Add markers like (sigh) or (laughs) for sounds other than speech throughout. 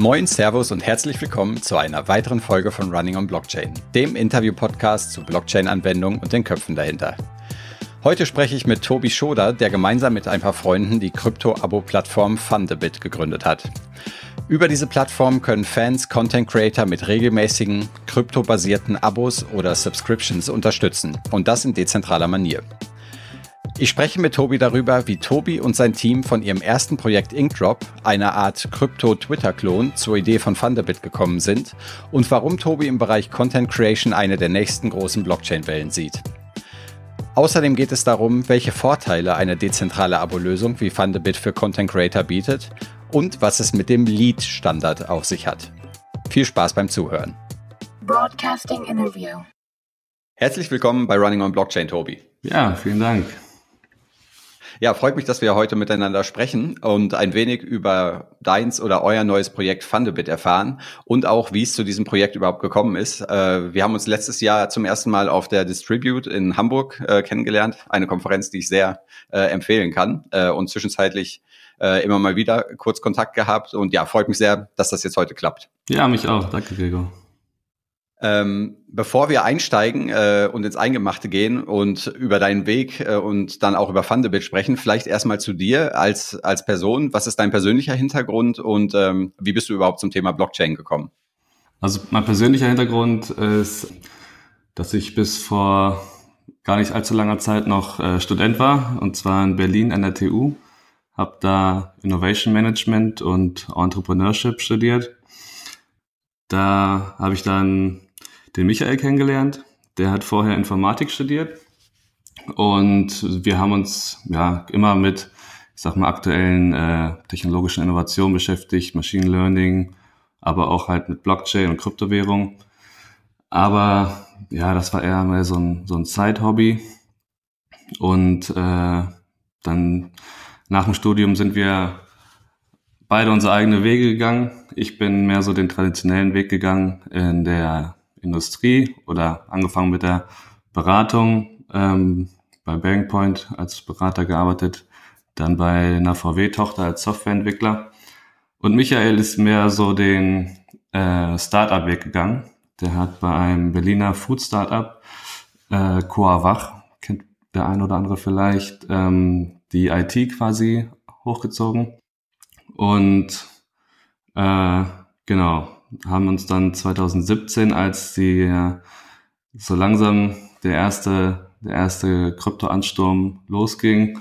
Moin, Servus und herzlich willkommen zu einer weiteren Folge von Running on Blockchain, dem Interview-Podcast zu Blockchain-Anwendungen und den Köpfen dahinter. Heute spreche ich mit Tobi Schoder, der gemeinsam mit ein paar Freunden die Krypto-Abo-Plattform Fundabit gegründet hat. Über diese Plattform können Fans Content Creator mit regelmäßigen kryptobasierten Abos oder Subscriptions unterstützen und das in dezentraler Manier. Ich spreche mit Tobi darüber, wie Tobi und sein Team von ihrem ersten Projekt Inkdrop, einer Art Krypto-Twitter-Klon, zur Idee von Thunderbit gekommen sind und warum Tobi im Bereich Content Creation eine der nächsten großen Blockchain-Wellen sieht. Außerdem geht es darum, welche Vorteile eine dezentrale Abo-Lösung wie Thunderbit für Content Creator bietet und was es mit dem Lead-Standard auf sich hat. Viel Spaß beim Zuhören. Broadcasting Interview. Herzlich willkommen bei Running on Blockchain, Tobi. Ja, vielen Dank. Ja, freut mich, dass wir heute miteinander sprechen und ein wenig über deins oder euer neues Projekt Fundabit erfahren und auch, wie es zu diesem Projekt überhaupt gekommen ist. Äh, wir haben uns letztes Jahr zum ersten Mal auf der Distribute in Hamburg äh, kennengelernt, eine Konferenz, die ich sehr äh, empfehlen kann und zwischenzeitlich immer mal wieder kurz Kontakt gehabt und ja, freut mich sehr, dass das jetzt heute klappt. Ja, mich auch. Danke, Gregor. Ähm, bevor wir einsteigen äh, und ins Eingemachte gehen und über deinen Weg äh, und dann auch über Fundabit sprechen, vielleicht erstmal zu dir als, als Person. Was ist dein persönlicher Hintergrund und ähm, wie bist du überhaupt zum Thema Blockchain gekommen? Also mein persönlicher Hintergrund ist, dass ich bis vor gar nicht allzu langer Zeit noch äh, Student war, und zwar in Berlin an der TU. Habe da Innovation Management und Entrepreneurship studiert. Da habe ich dann den Michael kennengelernt. Der hat vorher Informatik studiert. Und wir haben uns ja immer mit, ich sag mal, aktuellen äh, technologischen Innovationen beschäftigt, Machine Learning, aber auch halt mit Blockchain und Kryptowährung. Aber ja, das war eher mal so ein, so ein Side-Hobby. Und äh, dann nach dem Studium sind wir beide unsere eigene Wege gegangen. Ich bin mehr so den traditionellen Weg gegangen in der Industrie oder angefangen mit der Beratung ähm, bei Bearing Point als Berater gearbeitet, dann bei einer VW-Tochter als Softwareentwickler. Und Michael ist mehr so den äh, Startup-Weg gegangen. Der hat bei einem Berliner Food-Startup, äh, Coavach, kennt der ein oder andere vielleicht, ähm, die IT quasi hochgezogen. Und äh, genau, haben uns dann 2017, als die so langsam der erste, der erste Kryptoansturm losging,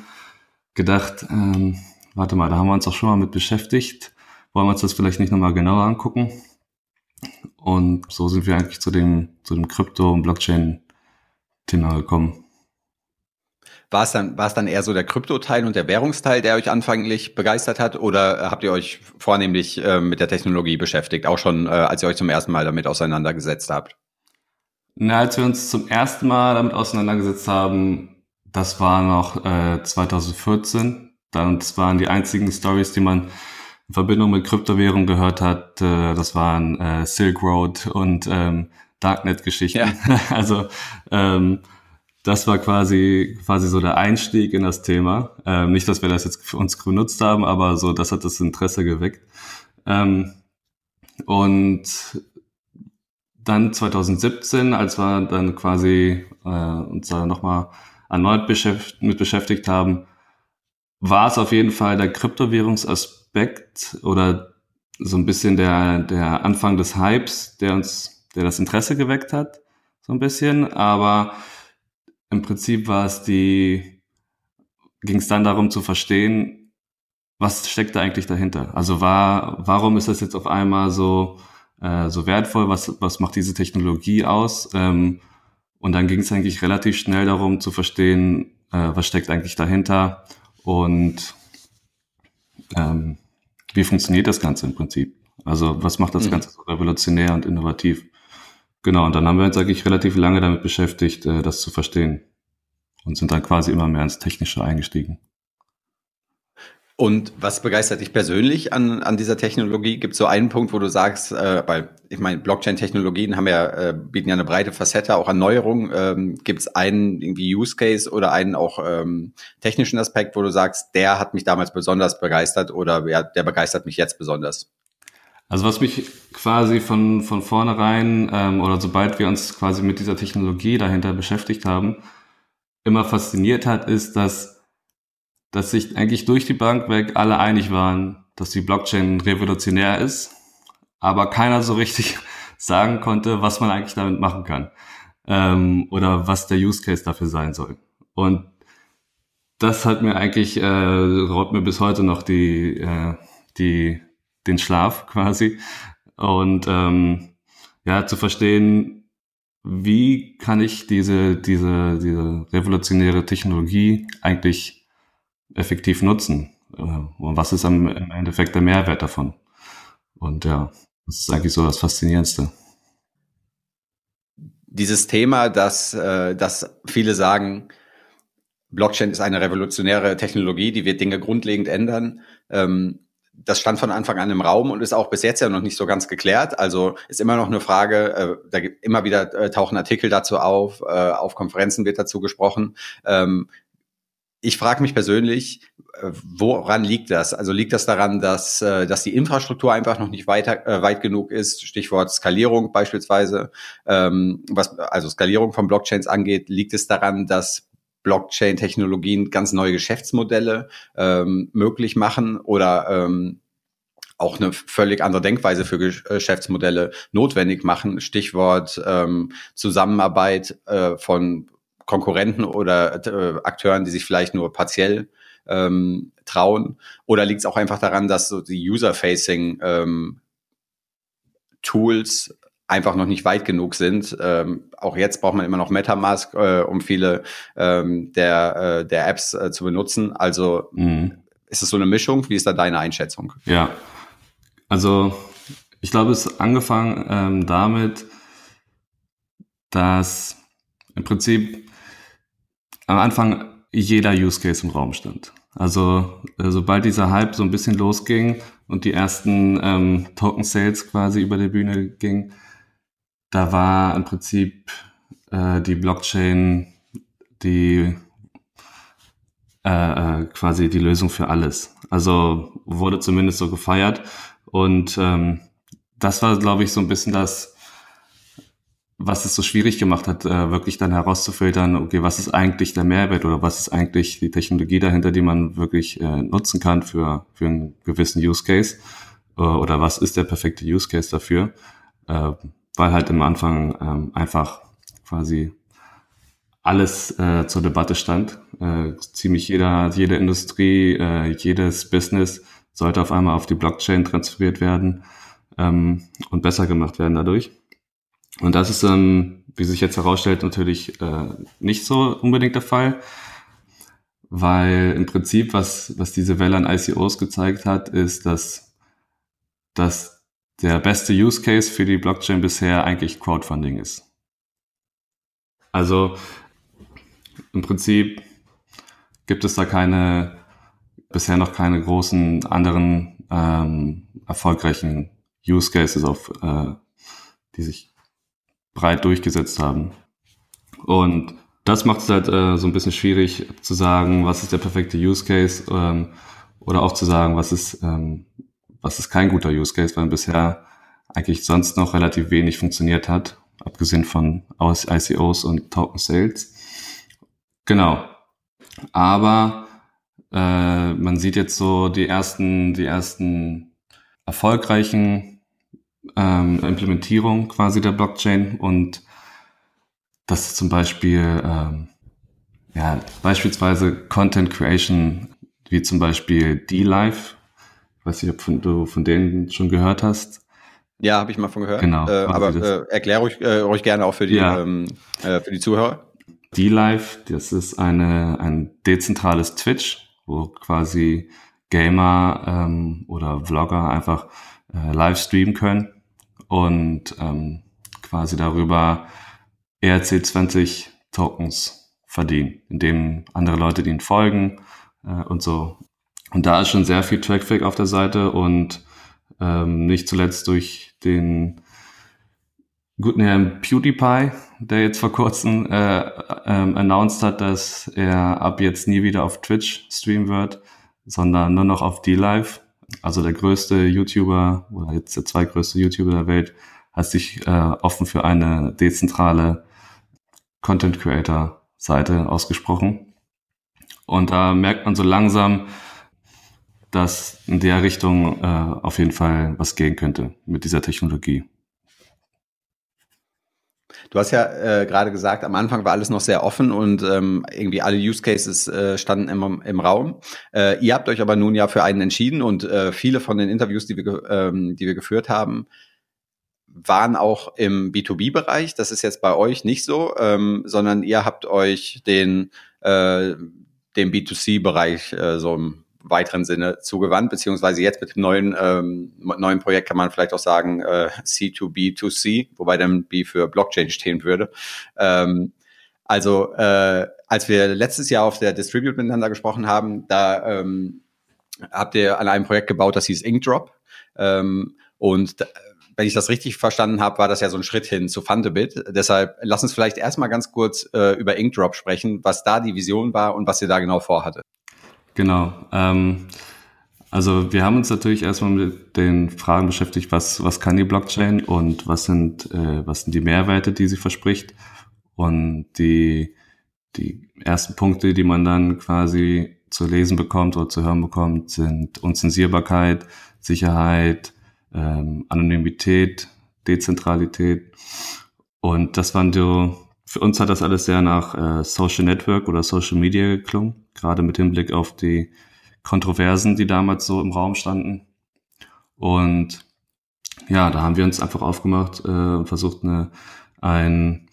gedacht, ähm, warte mal, da haben wir uns auch schon mal mit beschäftigt. Wollen wir uns das vielleicht nicht nochmal genauer angucken? Und so sind wir eigentlich zu dem, zu dem Krypto- und Blockchain-Thema gekommen. War es dann, war es dann eher so der Kryptoteil und der Währungsteil, der euch anfänglich begeistert hat, oder habt ihr euch vornehmlich äh, mit der Technologie beschäftigt, auch schon, äh, als ihr euch zum ersten Mal damit auseinandergesetzt habt? Na, als wir uns zum ersten Mal damit auseinandergesetzt haben, das war noch äh, 2014. Dann, das waren die einzigen Stories, die man in Verbindung mit Kryptowährung gehört hat. Äh, das waren äh, Silk Road und ähm, Darknet-Geschichten. Ja. (laughs) also ähm, das war quasi, quasi so der Einstieg in das Thema. Ähm, nicht, dass wir das jetzt für uns genutzt haben, aber so, das hat das Interesse geweckt. Ähm, und dann 2017, als wir dann quasi äh, uns da nochmal erneut beschäft mit beschäftigt haben, war es auf jeden Fall der Kryptowährungsaspekt oder so ein bisschen der, der Anfang des Hypes, der uns, der das Interesse geweckt hat, so ein bisschen. Aber im Prinzip war es die, ging es dann darum zu verstehen, was steckt da eigentlich dahinter? Also war, warum ist das jetzt auf einmal so, äh, so wertvoll? Was, was macht diese Technologie aus? Ähm, und dann ging es eigentlich relativ schnell darum zu verstehen, äh, was steckt eigentlich dahinter und ähm, wie funktioniert das Ganze im Prinzip? Also was macht das mhm. Ganze so revolutionär und innovativ? Genau, und dann haben wir uns eigentlich relativ lange damit beschäftigt, äh, das zu verstehen. Und sind dann quasi immer mehr ins Technische eingestiegen. Und was begeistert dich persönlich an, an dieser Technologie? Gibt es so einen Punkt, wo du sagst, äh, weil ich meine, Blockchain-Technologien haben ja, äh, bieten ja eine breite Facette auch an Neuerungen. Ähm, Gibt es einen irgendwie Use Case oder einen auch ähm, technischen Aspekt, wo du sagst, der hat mich damals besonders begeistert oder ja, der begeistert mich jetzt besonders? Also was mich quasi von, von vornherein ähm, oder sobald wir uns quasi mit dieser Technologie dahinter beschäftigt haben, immer fasziniert hat, ist, dass, dass sich eigentlich durch die Bank weg alle einig waren, dass die Blockchain revolutionär ist, aber keiner so richtig (laughs) sagen konnte, was man eigentlich damit machen kann ähm, oder was der Use Case dafür sein soll. Und das hat mir eigentlich, äh, raubt mir bis heute noch die, äh, die, den Schlaf quasi. Und ähm, ja, zu verstehen, wie kann ich diese, diese, diese revolutionäre Technologie eigentlich effektiv nutzen? Äh, und was ist am, im Endeffekt der Mehrwert davon? Und ja, das ist eigentlich so das Faszinierendste. Dieses Thema, dass, äh, dass viele sagen, Blockchain ist eine revolutionäre Technologie, die wird Dinge grundlegend ändern. Ähm, das stand von Anfang an im Raum und ist auch bis jetzt ja noch nicht so ganz geklärt. Also ist immer noch eine Frage, äh, da gibt immer wieder äh, tauchen Artikel dazu auf, äh, auf Konferenzen wird dazu gesprochen. Ähm, ich frage mich persönlich, äh, woran liegt das? Also liegt das daran, dass, äh, dass die Infrastruktur einfach noch nicht weiter, äh, weit genug ist? Stichwort Skalierung beispielsweise. Ähm, was also Skalierung von Blockchains angeht, liegt es daran, dass Blockchain-Technologien ganz neue Geschäftsmodelle ähm, möglich machen oder ähm, auch eine völlig andere Denkweise für Geschäftsmodelle notwendig machen. Stichwort ähm, Zusammenarbeit äh, von Konkurrenten oder äh, Akteuren, die sich vielleicht nur partiell ähm, trauen? Oder liegt es auch einfach daran, dass so die User-Facing ähm, Tools einfach noch nicht weit genug sind. Ähm, auch jetzt braucht man immer noch MetaMask, äh, um viele ähm, der, äh, der Apps äh, zu benutzen. Also mhm. ist es so eine Mischung? Wie ist da deine Einschätzung? Ja, also ich glaube, es ist angefangen ähm, damit, dass im Prinzip am Anfang jeder Use Case im Raum stand. Also äh, sobald dieser Hype so ein bisschen losging und die ersten ähm, Token Sales quasi über die Bühne gingen, da war im Prinzip äh, die Blockchain die äh, äh, quasi die Lösung für alles. Also wurde zumindest so gefeiert. Und ähm, das war, glaube ich, so ein bisschen das, was es so schwierig gemacht hat, äh, wirklich dann herauszufiltern, okay, was ist eigentlich der Mehrwert oder was ist eigentlich die Technologie dahinter, die man wirklich äh, nutzen kann für, für einen gewissen Use Case äh, oder was ist der perfekte Use Case dafür. Äh, weil halt am Anfang ähm, einfach quasi alles äh, zur Debatte stand. Äh, ziemlich jeder, jede Industrie, äh, jedes Business sollte auf einmal auf die Blockchain transferiert werden ähm, und besser gemacht werden dadurch. Und das ist, ähm, wie sich jetzt herausstellt, natürlich äh, nicht so unbedingt der Fall, weil im Prinzip, was, was diese Welle an ICOs gezeigt hat, ist, dass, dass der beste Use Case für die Blockchain bisher eigentlich Crowdfunding ist. Also im Prinzip gibt es da keine, bisher noch keine großen anderen ähm, erfolgreichen Use Cases, auf, äh, die sich breit durchgesetzt haben. Und das macht es halt äh, so ein bisschen schwierig zu sagen, was ist der perfekte Use Case ähm, oder auch zu sagen, was ist ähm, was ist kein guter Use Case, weil bisher eigentlich sonst noch relativ wenig funktioniert hat, abgesehen von ICOs und Token Sales. Genau. Aber äh, man sieht jetzt so die ersten, die ersten erfolgreichen ähm, Implementierungen quasi der Blockchain und das ist zum Beispiel ähm, ja beispielsweise Content Creation wie zum Beispiel D-Live weiß nicht, ob von, du von denen schon gehört hast. Ja, habe ich mal von gehört. Genau. Äh, aber äh, erklär ruhig, äh, ruhig gerne auch für die, ja. ähm, äh, für die Zuhörer. D-Live, das ist eine, ein dezentrales Twitch, wo quasi Gamer ähm, oder Vlogger einfach äh, live streamen können und ähm, quasi darüber ERC20 Tokens verdienen, indem andere Leute ihnen folgen äh, und so und da ist schon sehr viel Traffic auf der Seite und ähm, nicht zuletzt durch den guten Herrn PewDiePie, der jetzt vor kurzem äh, ähm, announced hat, dass er ab jetzt nie wieder auf Twitch streamen wird, sondern nur noch auf D-Live. also der größte YouTuber oder jetzt der zweitgrößte YouTuber der Welt, hat sich äh, offen für eine dezentrale Content Creator Seite ausgesprochen. Und da merkt man so langsam, dass in der Richtung äh, auf jeden Fall was gehen könnte mit dieser Technologie. Du hast ja äh, gerade gesagt, am Anfang war alles noch sehr offen und ähm, irgendwie alle Use Cases äh, standen im, im Raum. Äh, ihr habt euch aber nun ja für einen entschieden und äh, viele von den Interviews, die wir, ähm, die wir geführt haben, waren auch im B2B-Bereich. Das ist jetzt bei euch nicht so, ähm, sondern ihr habt euch den, äh, den B2C-Bereich äh, so weiteren Sinne zugewandt, beziehungsweise jetzt mit dem neuen, ähm, neuen Projekt kann man vielleicht auch sagen äh, C2B2C, wobei dann B für Blockchain stehen würde. Ähm, also äh, als wir letztes Jahr auf der Distribute miteinander gesprochen haben, da ähm, habt ihr an einem Projekt gebaut, das hieß Inkdrop. Ähm, und wenn ich das richtig verstanden habe, war das ja so ein Schritt hin zu Fundabit. Deshalb lass uns vielleicht erstmal ganz kurz äh, über Inkdrop sprechen, was da die Vision war und was ihr da genau vorhattet. Genau. Ähm, also wir haben uns natürlich erstmal mit den Fragen beschäftigt, was, was kann die Blockchain und was sind, äh, was sind die Mehrwerte, die sie verspricht. Und die, die ersten Punkte, die man dann quasi zu lesen bekommt oder zu hören bekommt, sind Unzensierbarkeit, Sicherheit, ähm, Anonymität, Dezentralität. Und das waren so, für uns hat das alles sehr nach äh, Social Network oder Social Media geklungen gerade mit Hinblick auf die Kontroversen, die damals so im Raum standen. Und ja, da haben wir uns einfach aufgemacht äh, und versucht, eine, ein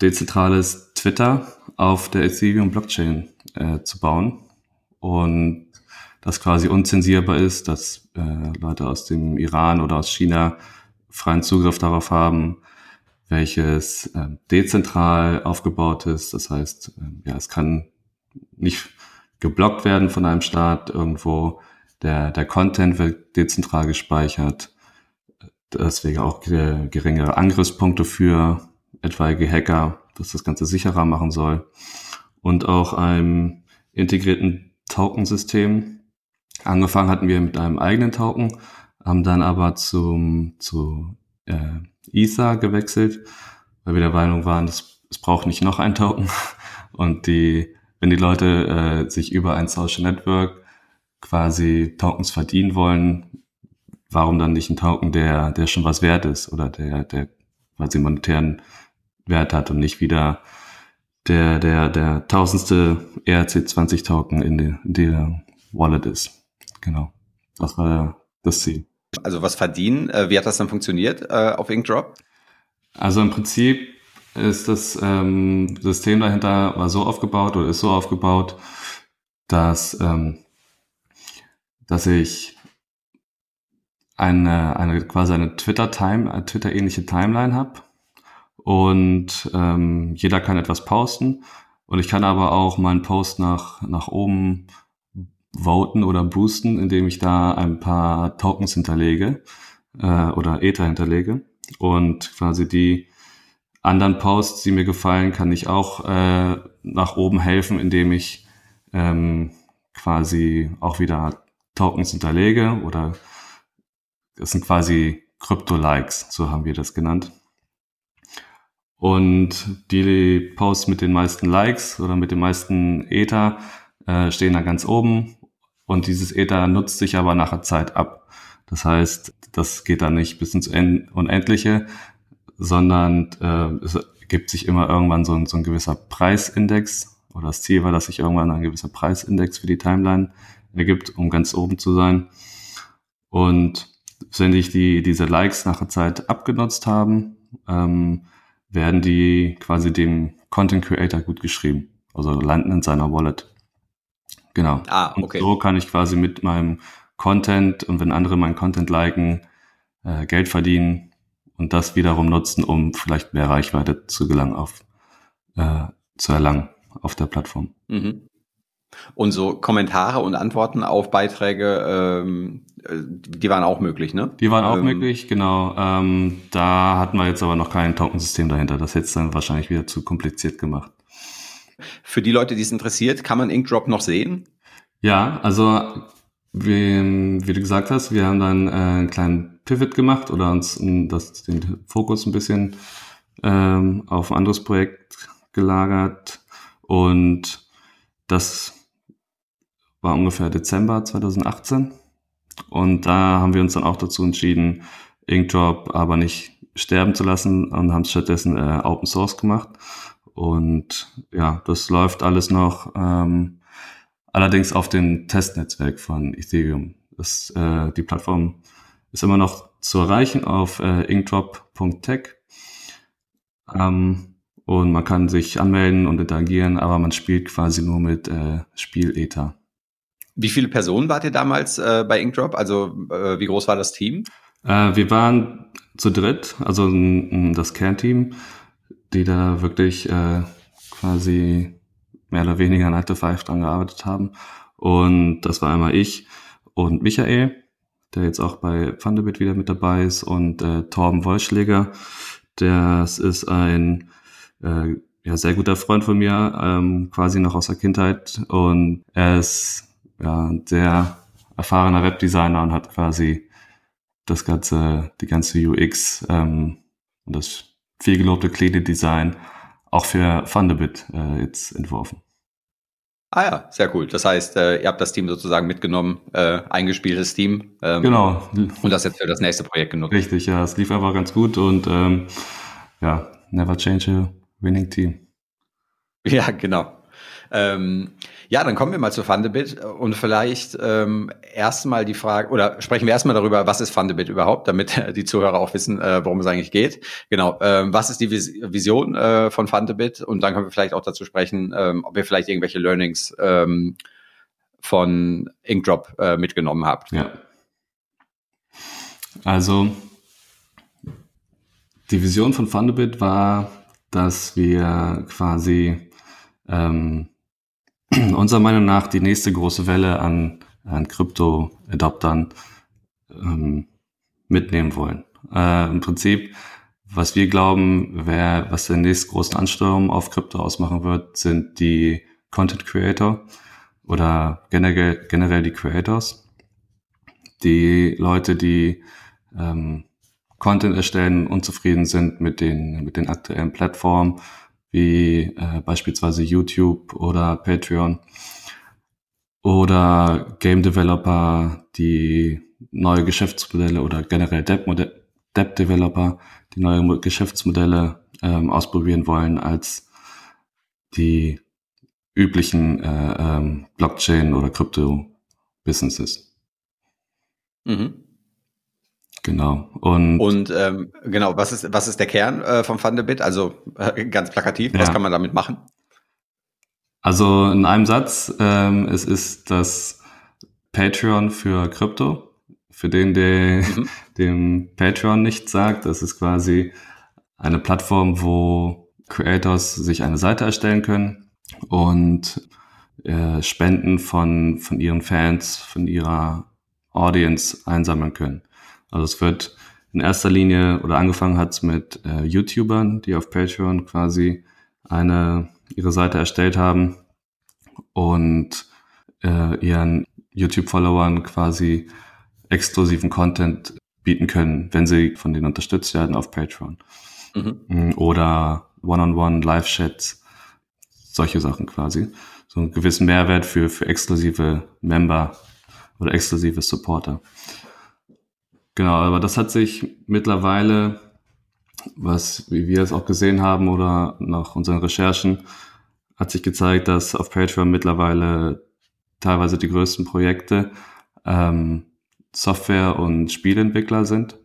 dezentrales Twitter auf der Ethereum Blockchain äh, zu bauen. Und das quasi unzensierbar ist, dass äh, Leute aus dem Iran oder aus China freien Zugriff darauf haben, welches äh, dezentral aufgebaut ist. Das heißt, äh, ja, es kann nicht geblockt werden von einem Staat irgendwo. Der, der Content wird dezentral gespeichert. Deswegen auch geringere Angriffspunkte für etwaige Hacker, was das Ganze sicherer machen soll. Und auch einem integrierten Token-System. Angefangen hatten wir mit einem eigenen Token, haben dann aber zum, zu äh, Ether gewechselt, weil wir der Meinung waren, es braucht nicht noch ein Token. (laughs) Und die wenn die Leute äh, sich über ein Social Network quasi Tokens verdienen wollen, warum dann nicht ein Token, der, der schon was wert ist oder der, der quasi monetären Wert hat und nicht wieder der, der, der tausendste ERC20 Token in, der in der Wallet ist. Genau. Das war das Ziel. Also was verdienen? Äh, wie hat das dann funktioniert äh, auf Inkdrop? Also im Prinzip ist das ähm, System dahinter war so aufgebaut oder ist so aufgebaut, dass, ähm, dass ich eine, eine quasi eine Twitter-Time, Twitter-ähnliche Timeline habe und ähm, jeder kann etwas posten. Und ich kann aber auch meinen Post nach, nach oben voten oder boosten, indem ich da ein paar Tokens hinterlege äh, oder Ether hinterlege. Und quasi die anderen Posts, die mir gefallen, kann ich auch äh, nach oben helfen, indem ich ähm, quasi auch wieder Tokens hinterlege oder das sind quasi Krypto-Likes, so haben wir das genannt. Und die Posts mit den meisten Likes oder mit den meisten Ether äh, stehen da ganz oben und dieses Ether nutzt sich aber nach der Zeit ab. Das heißt, das geht dann nicht bis ins Unendliche, sondern äh, es gibt sich immer irgendwann so ein, so ein gewisser Preisindex oder das Ziel war, dass sich irgendwann ein gewisser Preisindex für die Timeline ergibt, um ganz oben zu sein. Und wenn sich die, diese Likes nach der Zeit abgenutzt haben, ähm, werden die quasi dem Content Creator gut geschrieben. Also landen in seiner Wallet. Genau. Ah, okay. Und so kann ich quasi mit meinem Content und wenn andere meinen Content liken, äh, Geld verdienen und das wiederum nutzen, um vielleicht mehr Reichweite zu gelangen auf, äh, zu erlangen auf der Plattform. Mhm. Und so Kommentare und Antworten auf Beiträge, ähm, die waren auch möglich, ne? Die waren auch ähm, möglich, genau. Ähm, da hatten wir jetzt aber noch kein Tokensystem dahinter. Das hätte es dann wahrscheinlich wieder zu kompliziert gemacht. Für die Leute, die es interessiert, kann man Inkdrop noch sehen? Ja, also wie, wie du gesagt hast, wir haben dann äh, einen kleinen Pivot gemacht oder uns das, den Fokus ein bisschen ähm, auf ein anderes Projekt gelagert. Und das war ungefähr Dezember 2018 und da haben wir uns dann auch dazu entschieden, Inkdrop aber nicht sterben zu lassen und haben es stattdessen äh, Open Source gemacht. Und ja, das läuft alles noch ähm, allerdings auf dem Testnetzwerk von Ethereum. Das, äh, die Plattform ist immer noch zu erreichen auf äh, inkdrop.tech. Ähm, und man kann sich anmelden und interagieren, aber man spielt quasi nur mit äh, Spiel-Ether. Wie viele Personen wart ihr damals äh, bei Inkdrop? Also äh, wie groß war das Team? Äh, wir waren zu dritt, also das Kernteam, die da wirklich äh, quasi mehr oder weniger 9 to 5 dran gearbeitet haben. Und das war einmal ich und Michael, der jetzt auch bei Thunderbit wieder mit dabei ist, und äh, Torben Wollschläger. Das ist ein äh, ja, sehr guter Freund von mir, ähm, quasi noch aus der Kindheit. Und er ist ja, ein sehr erfahrener Webdesigner und hat quasi das ganze, die ganze UX ähm, und das viel gelobte Clean Design auch für Thunderbit äh, jetzt entworfen. Ah ja, sehr cool. Das heißt, äh, ihr habt das Team sozusagen mitgenommen, äh, eingespieltes Team. Ähm, genau. Und das jetzt für das nächste Projekt genutzt. Richtig, ja, es lief einfach ganz gut und ähm, ja, never change a winning team. (laughs) Ja, genau. Ähm, ja, dann kommen wir mal zu Fundabit und vielleicht ähm, erstmal die Frage, oder sprechen wir erstmal darüber, was ist Fundabit überhaupt, damit (laughs) die Zuhörer auch wissen, äh, worum es eigentlich geht. Genau, ähm, was ist die Vision äh, von Fundabit und dann können wir vielleicht auch dazu sprechen, ähm, ob ihr vielleicht irgendwelche Learnings ähm, von Inkdrop äh, mitgenommen habt. Ja. Also die Vision von Fundabit war, dass wir quasi ähm, (clears throat) unserer Meinung nach die nächste große Welle an, an Krypto-Adoptern ähm, mitnehmen wollen. Äh, Im Prinzip, was wir glauben, wer, was den nächsten großen Ansturm auf Krypto ausmachen wird, sind die Content Creator oder generell, generell die Creators. Die Leute, die ähm, Content erstellen, unzufrieden sind mit den, mit den aktuellen Plattformen wie äh, beispielsweise YouTube oder Patreon oder Game Developer, die neue Geschäftsmodelle oder generell Depp-Developer, die neue Geschäftsmodelle ähm, ausprobieren wollen als die üblichen äh, ähm, Blockchain- oder Krypto-Businesses. Mhm. Genau. Und, und ähm, genau, was ist, was ist der Kern äh, vom Thunderbit? Also äh, ganz plakativ, ja. was kann man damit machen? Also in einem Satz, ähm, es ist das Patreon für Krypto. Für den, der mhm. (laughs) dem Patreon nicht sagt, das ist quasi eine Plattform, wo Creators sich eine Seite erstellen können und äh, Spenden von, von ihren Fans, von ihrer Audience einsammeln können. Also es wird in erster Linie oder angefangen hat mit äh, YouTubern, die auf Patreon quasi eine ihre Seite erstellt haben und äh, ihren YouTube-Followern quasi exklusiven Content bieten können, wenn sie von denen unterstützt werden auf Patreon. Mhm. Mm, oder One-on-One, Live-Chats, solche Sachen quasi. So einen gewissen Mehrwert für, für exklusive Member oder exklusive Supporter. Genau, aber das hat sich mittlerweile, was, wie wir es auch gesehen haben oder nach unseren Recherchen, hat sich gezeigt, dass auf Patreon mittlerweile teilweise die größten Projekte ähm, Software- und Spielentwickler sind.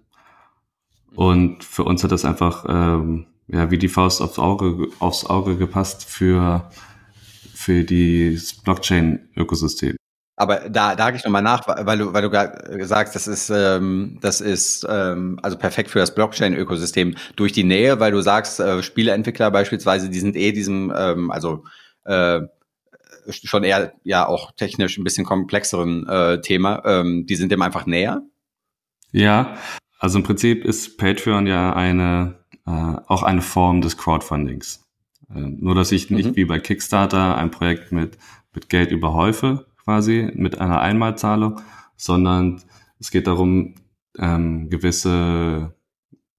Und für uns hat das einfach ähm, ja, wie die Faust aufs Auge, aufs Auge gepasst für, für das Blockchain-Ökosystem. Aber da, da hake ich nochmal nach, weil du, weil du sagst, das ist, ähm, das ist ähm, also perfekt für das Blockchain-Ökosystem durch die Nähe, weil du sagst, äh, Spieleentwickler beispielsweise, die sind eh diesem, ähm, also äh, schon eher ja auch technisch ein bisschen komplexeren äh, Thema, ähm, die sind dem einfach näher. Ja, also im Prinzip ist Patreon ja eine äh, auch eine Form des Crowdfundings. Äh, nur dass ich nicht mhm. wie bei Kickstarter ein Projekt mit mit Geld überhäufe, quasi mit einer Einmalzahlung, sondern es geht darum, ähm, gewisse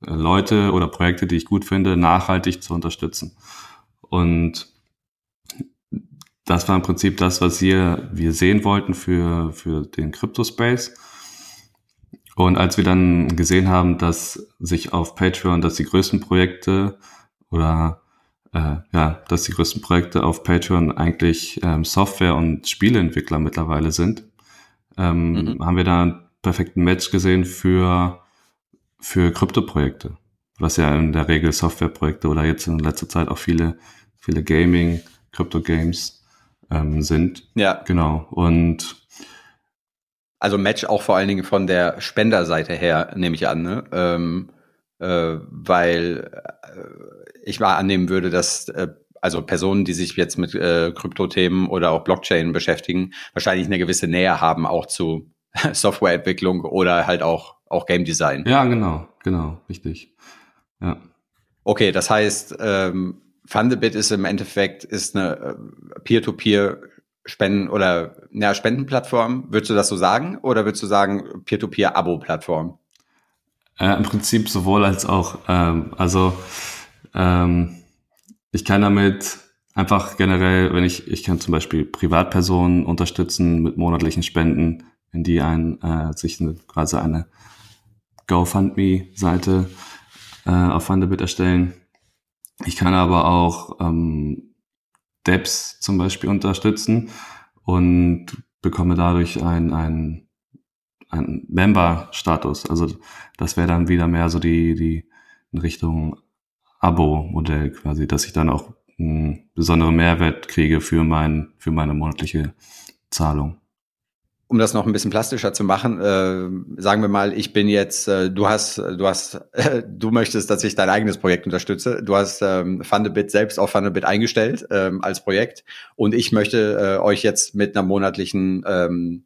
äh, Leute oder Projekte, die ich gut finde, nachhaltig zu unterstützen. Und das war im Prinzip das, was wir, wir sehen wollten für, für den Crypto-Space. Und als wir dann gesehen haben, dass sich auf Patreon, dass die größten Projekte oder äh, ja, dass die größten Projekte auf Patreon eigentlich ähm, Software- und Spieleentwickler mittlerweile sind, ähm, mhm. haben wir da einen perfekten Match gesehen für, für Krypto-Projekte, was ja in der Regel Softwareprojekte oder jetzt in letzter Zeit auch viele, viele Gaming, Crypto-Games ähm, sind. Ja. Genau. Und also Match auch vor allen Dingen von der Spenderseite her, nehme ich an, ne? Ähm, äh, weil äh, ich mal annehmen würde, dass äh, also Personen, die sich jetzt mit äh, Kryptothemen oder auch Blockchain beschäftigen, wahrscheinlich eine gewisse Nähe haben auch zu (laughs) Softwareentwicklung oder halt auch auch Game Design. Ja, genau, genau, richtig. Ja. Okay, das heißt, ähm, Fundabit ist im Endeffekt ist eine äh, Peer-to-Peer Spenden oder ja, Spendenplattform. Würdest du das so sagen? Oder würdest du sagen Peer-to-Peer-Abo-Plattform? Äh, Im Prinzip sowohl als auch. Ähm, also ähm, ich kann damit einfach generell, wenn ich, ich kann zum Beispiel Privatpersonen unterstützen mit monatlichen Spenden, wenn die ein, äh, sich eine, quasi eine GoFundMe-Seite äh, auf Fundabit erstellen. Ich kann aber auch ähm, Debs zum Beispiel unterstützen und bekomme dadurch ein, ein, ein Member-Status. Also das wäre dann wieder mehr so die, die in Richtung Abo-Modell quasi, dass ich dann auch einen besonderen Mehrwert kriege für mein, für meine monatliche Zahlung um das noch ein bisschen plastischer zu machen, äh, sagen wir mal, ich bin jetzt, äh, du hast, du hast, äh, (laughs) du möchtest, dass ich dein eigenes Projekt unterstütze. Du hast ähm, Fundabit selbst auf Fundabit eingestellt ähm, als Projekt und ich möchte äh, euch jetzt mit einer monatlichen ähm,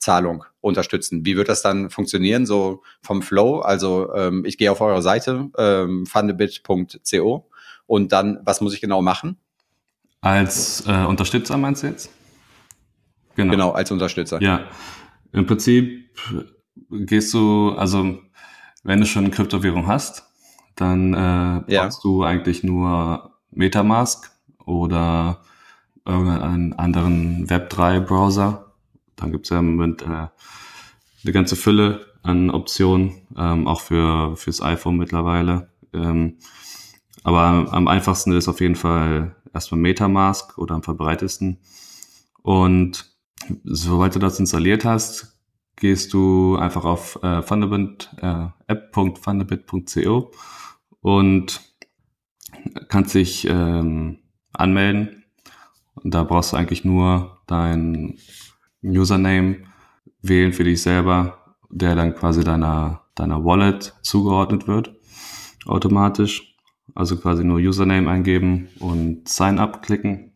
Zahlung unterstützen. Wie wird das dann funktionieren, so vom Flow? Also ähm, ich gehe auf eure Seite, ähm, fundabit.co und dann, was muss ich genau machen? Als äh, Unterstützer meinst du jetzt? Genau. genau, als Unterstützer. Ja, im Prinzip gehst du, also wenn du schon eine Kryptowährung hast, dann äh, ja. brauchst du eigentlich nur Metamask oder irgendeinen anderen Web3-Browser. Dann gibt's ja im Moment äh, eine ganze Fülle an Optionen, ähm, auch für fürs iPhone mittlerweile. Ähm, aber am einfachsten ist auf jeden Fall erstmal Metamask oder am verbreitesten. Und Sobald du das installiert hast, gehst du einfach auf äh, Thunderbit, äh, app.thunderbit.co und kannst dich ähm, anmelden. Und da brauchst du eigentlich nur dein Username wählen für dich selber, der dann quasi deiner, deiner Wallet zugeordnet wird, automatisch. Also quasi nur Username eingeben und Sign up klicken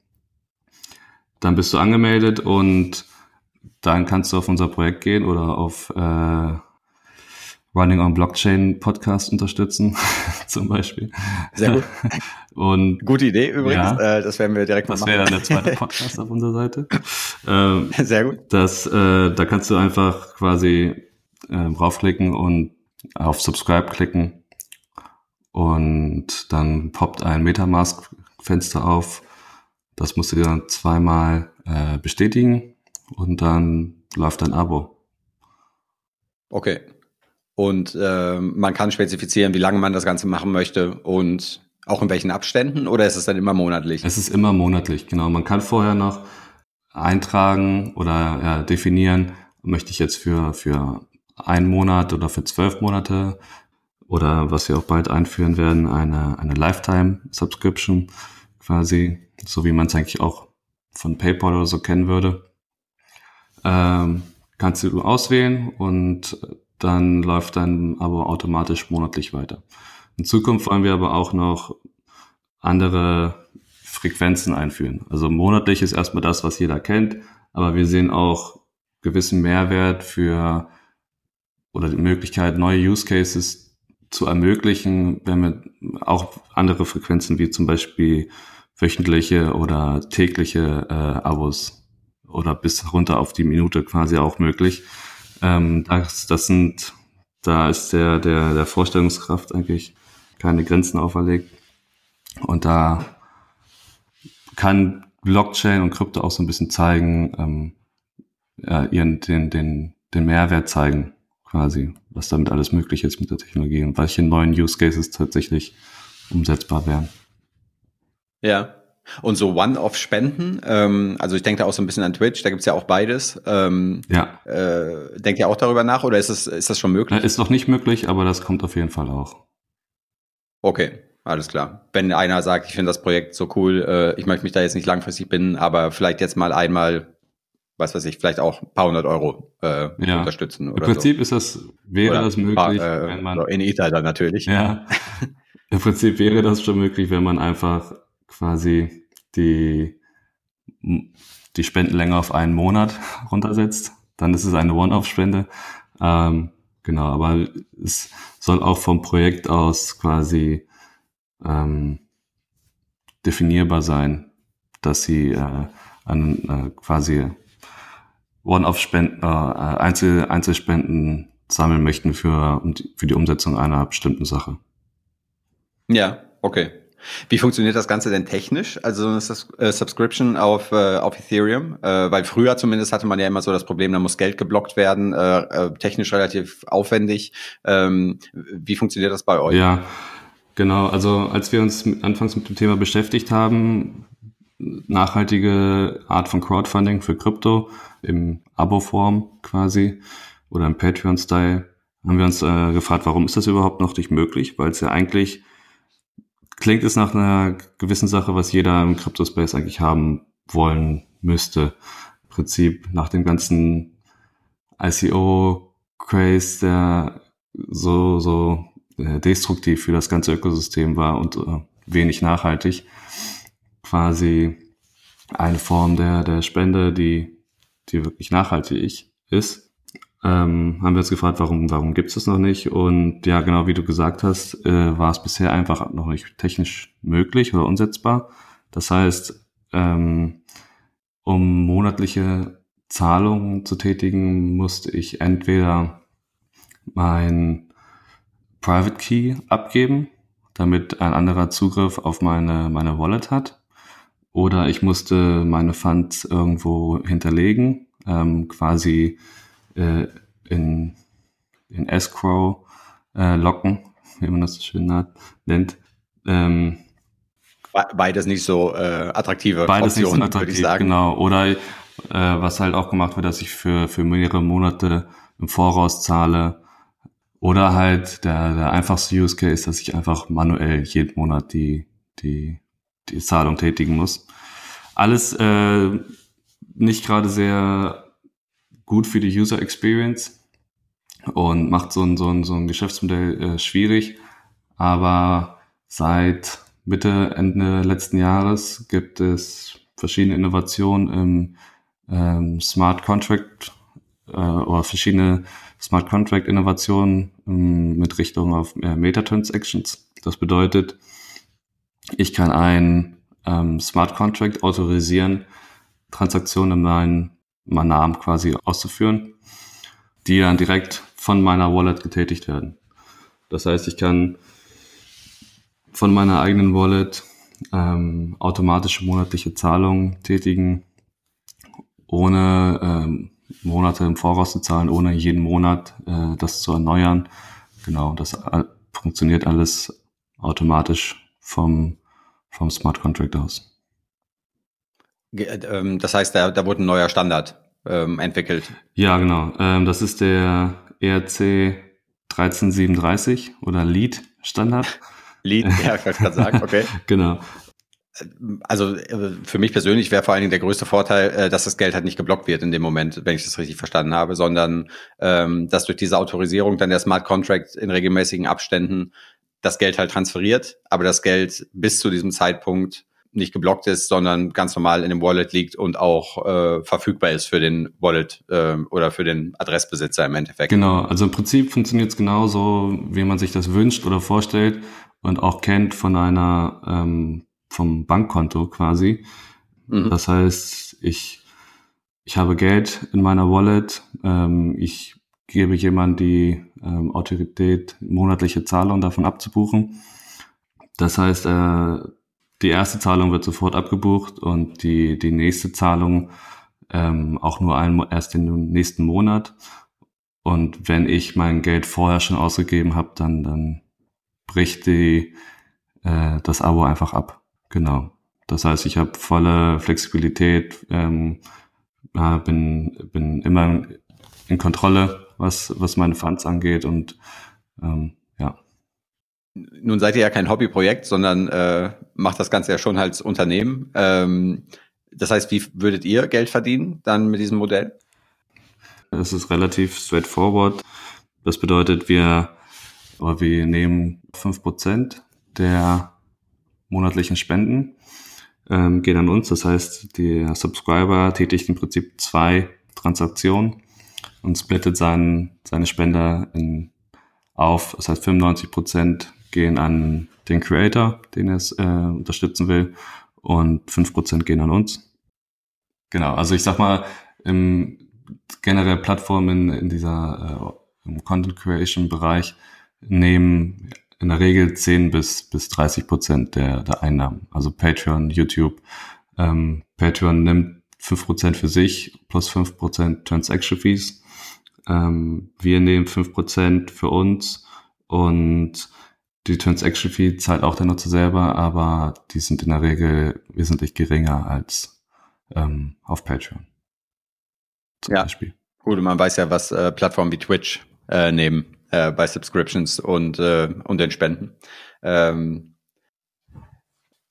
dann bist du angemeldet und dann kannst du auf unser Projekt gehen oder auf äh, Running on Blockchain Podcast unterstützen, (laughs) zum Beispiel. Sehr gut. (laughs) Und Gute Idee übrigens. Ja, äh, das werden wir direkt mal machen. Das wäre dann der zweite (laughs) Podcast auf unserer Seite. Ähm, Sehr gut. Das, äh, da kannst du einfach quasi äh, draufklicken und auf Subscribe klicken und dann poppt ein Metamask-Fenster auf das musst du dir dann zweimal äh, bestätigen und dann läuft dein Abo. Okay. Und äh, man kann spezifizieren, wie lange man das Ganze machen möchte und auch in welchen Abständen oder ist es dann immer monatlich? Es ist immer monatlich, genau. Man kann vorher noch eintragen oder ja, definieren, möchte ich jetzt für, für einen Monat oder für zwölf Monate oder was wir auch bald einführen werden, eine, eine Lifetime Subscription quasi so wie man es eigentlich auch von PayPal oder so kennen würde. Ähm, kannst du auswählen und dann läuft dein Abo automatisch monatlich weiter. In Zukunft wollen wir aber auch noch andere Frequenzen einführen. Also monatlich ist erstmal das, was jeder kennt, aber wir sehen auch gewissen Mehrwert für oder die Möglichkeit, neue Use Cases zu ermöglichen, wenn wir auch andere Frequenzen wie zum Beispiel wöchentliche oder tägliche äh, Abos oder bis runter auf die Minute quasi auch möglich Ähm, das, das sind, da ist der, der, der Vorstellungskraft eigentlich keine Grenzen auferlegt. Und da kann Blockchain und Krypto auch so ein bisschen zeigen, ähm, ja, ihren, den, den, den Mehrwert zeigen, quasi, was damit alles möglich ist mit der Technologie und welche neuen Use Cases tatsächlich umsetzbar wären. Ja. Und so One-Off-Spenden, ähm, also ich denke da auch so ein bisschen an Twitch, da gibt's ja auch beides. Ähm, ja. Äh, denkt ihr auch darüber nach oder ist das, ist das schon möglich? Ist noch nicht möglich, aber das kommt auf jeden Fall auch. Okay, alles klar. Wenn einer sagt, ich finde das Projekt so cool, äh, ich möchte mich da jetzt nicht langfristig binden, aber vielleicht jetzt mal einmal, was weiß ich, vielleicht auch ein paar hundert Euro äh, ja. unterstützen. Oder Im Prinzip so. ist das, wäre oder das möglich, paar, äh, wenn man. In Ether dann natürlich. Ja. (laughs) Im Prinzip wäre das schon möglich, wenn man einfach quasi die, die Spendenlänge auf einen Monat (laughs) runtersetzt. Dann ist es eine One-Off-Spende. Ähm, genau, aber es soll auch vom Projekt aus quasi ähm, definierbar sein, dass sie äh, an, äh, quasi One-Off-Spenden, äh, Einzel Einzelspenden sammeln möchten für, für die Umsetzung einer bestimmten Sache. Ja, okay. Wie funktioniert das Ganze denn technisch? Also ist das äh, Subscription auf, äh, auf Ethereum? Äh, weil früher zumindest hatte man ja immer so das Problem, da muss Geld geblockt werden, äh, äh, technisch relativ aufwendig. Ähm, wie funktioniert das bei euch? Ja, genau. Also als wir uns anfangs mit dem Thema beschäftigt haben, nachhaltige Art von Crowdfunding für Krypto im Abo-Form quasi oder im Patreon-Style, haben wir uns äh, gefragt, warum ist das überhaupt noch nicht möglich? Weil es ja eigentlich klingt es nach einer gewissen Sache, was jeder im Crypto-Space eigentlich haben wollen müsste. Im Prinzip nach dem ganzen ICO-Craze, der so, so äh, destruktiv für das ganze Ökosystem war und äh, wenig nachhaltig. Quasi eine Form der, der Spende, die, die wirklich nachhaltig ist ähm, haben wir uns gefragt, warum, warum gibt es das noch nicht? Und ja, genau wie du gesagt hast, äh, war es bisher einfach noch nicht technisch möglich oder umsetzbar. Das heißt, ähm, um monatliche Zahlungen zu tätigen, musste ich entweder mein Private Key abgeben, damit ein anderer Zugriff auf meine, meine Wallet hat. Oder ich musste meine Funds irgendwo hinterlegen, ähm, quasi äh, in, in Escrow äh, locken, wie man das so schön nennt. Ähm, beides nicht so äh, attraktive beides Optionen, nicht so attraktiv, würde ich sagen. Genau. Oder äh, was halt auch gemacht wird, dass ich für, für mehrere Monate im Voraus zahle. Oder halt der, der einfachste Use Case, dass ich einfach manuell jeden Monat die, die, die Zahlung tätigen muss. Alles äh, nicht gerade sehr gut für die User Experience und macht so ein, so ein, so ein Geschäftsmodell äh, schwierig. Aber seit Mitte, Ende letzten Jahres gibt es verschiedene Innovationen im ähm, Smart Contract äh, oder verschiedene Smart Contract Innovationen ähm, mit Richtung auf äh, Meta-Transactions. Das bedeutet, ich kann ein ähm, Smart Contract autorisieren, Transaktionen in meinen meinen Namen quasi auszuführen, die dann direkt von meiner Wallet getätigt werden. Das heißt, ich kann von meiner eigenen Wallet ähm, automatische monatliche Zahlungen tätigen, ohne ähm, Monate im Voraus zu zahlen, ohne jeden Monat äh, das zu erneuern. Genau, das äh, funktioniert alles automatisch vom, vom Smart Contract aus. Ähm, das heißt, da, da wurde ein neuer Standard ähm, entwickelt. Ja, genau. Ähm, das ist der ERC 1337 oder Lead Standard. (laughs) Lead, ja, ich gerade sagen, okay. (laughs) genau. Also äh, für mich persönlich wäre vor allen Dingen der größte Vorteil, äh, dass das Geld halt nicht geblockt wird in dem Moment, wenn ich das richtig verstanden habe, sondern ähm, dass durch diese Autorisierung dann der Smart Contract in regelmäßigen Abständen das Geld halt transferiert, aber das Geld bis zu diesem Zeitpunkt nicht geblockt ist, sondern ganz normal in dem Wallet liegt und auch äh, verfügbar ist für den Wallet äh, oder für den Adressbesitzer im Endeffekt. Genau, also im Prinzip funktioniert es genauso, wie man sich das wünscht oder vorstellt und auch kennt von einer ähm, vom Bankkonto quasi. Mhm. Das heißt, ich ich habe Geld in meiner Wallet, ähm, ich gebe jemand die ähm, Autorität, monatliche Zahlung davon abzubuchen. Das heißt, äh, die erste Zahlung wird sofort abgebucht und die, die nächste Zahlung ähm, auch nur ein, erst den nächsten Monat. Und wenn ich mein Geld vorher schon ausgegeben habe, dann, dann bricht die, äh, das Abo einfach ab. Genau. Das heißt, ich habe volle Flexibilität, ähm, äh, bin, bin immer in Kontrolle, was, was meine Funds angeht und ähm, ja. Nun seid ihr ja kein Hobbyprojekt, sondern äh, macht das Ganze ja schon als Unternehmen. Ähm, das heißt, wie würdet ihr Geld verdienen dann mit diesem Modell? Es ist relativ straightforward. Das bedeutet, wir, wir nehmen fünf Prozent der monatlichen Spenden, ähm, gehen an uns. Das heißt, der Subscriber tätigt im Prinzip zwei Transaktionen und splittet seinen, seine Spender in, auf. Das heißt, 95 Prozent gehen an den Creator, den er äh, unterstützen will, und 5% gehen an uns. Genau, also ich sag mal, im generell Plattformen in dieser äh, im Content Creation Bereich nehmen in der Regel 10 bis, bis 30 Prozent der, der Einnahmen. Also Patreon, YouTube. Ähm, Patreon nimmt 5 Prozent für sich plus 5 Prozent Transaction Fees. Ähm, wir nehmen 5 Prozent für uns und die Transaction Fee zahlt auch der Nutzer selber, aber die sind in der Regel wesentlich geringer als ähm, auf Patreon. Zum ja. Beispiel. Gut, man weiß ja, was äh, Plattformen wie Twitch äh, nehmen äh, bei Subscriptions und, äh, und den Spenden. Ähm,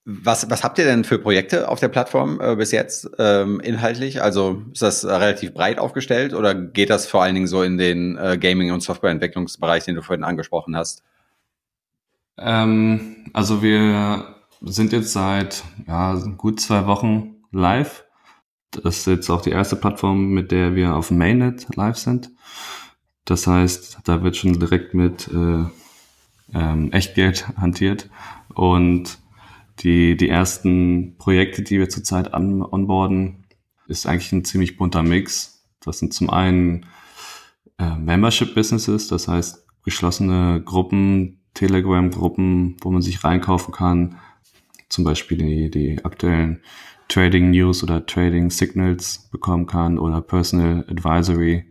was, was habt ihr denn für Projekte auf der Plattform äh, bis jetzt ähm, inhaltlich? Also ist das äh, relativ breit aufgestellt oder geht das vor allen Dingen so in den äh, Gaming- und Softwareentwicklungsbereich, den du vorhin angesprochen hast? Ähm, also wir sind jetzt seit ja, gut zwei Wochen live. Das ist jetzt auch die erste Plattform, mit der wir auf Mainnet live sind. Das heißt, da wird schon direkt mit äh, ähm, Echtgeld hantiert. Und die, die ersten Projekte, die wir zurzeit an, onboarden, ist eigentlich ein ziemlich bunter Mix. Das sind zum einen äh, Membership-Businesses, das heißt geschlossene Gruppen, Telegram-Gruppen, wo man sich reinkaufen kann. Zum Beispiel die, die aktuellen Trading News oder Trading Signals bekommen kann oder Personal Advisory.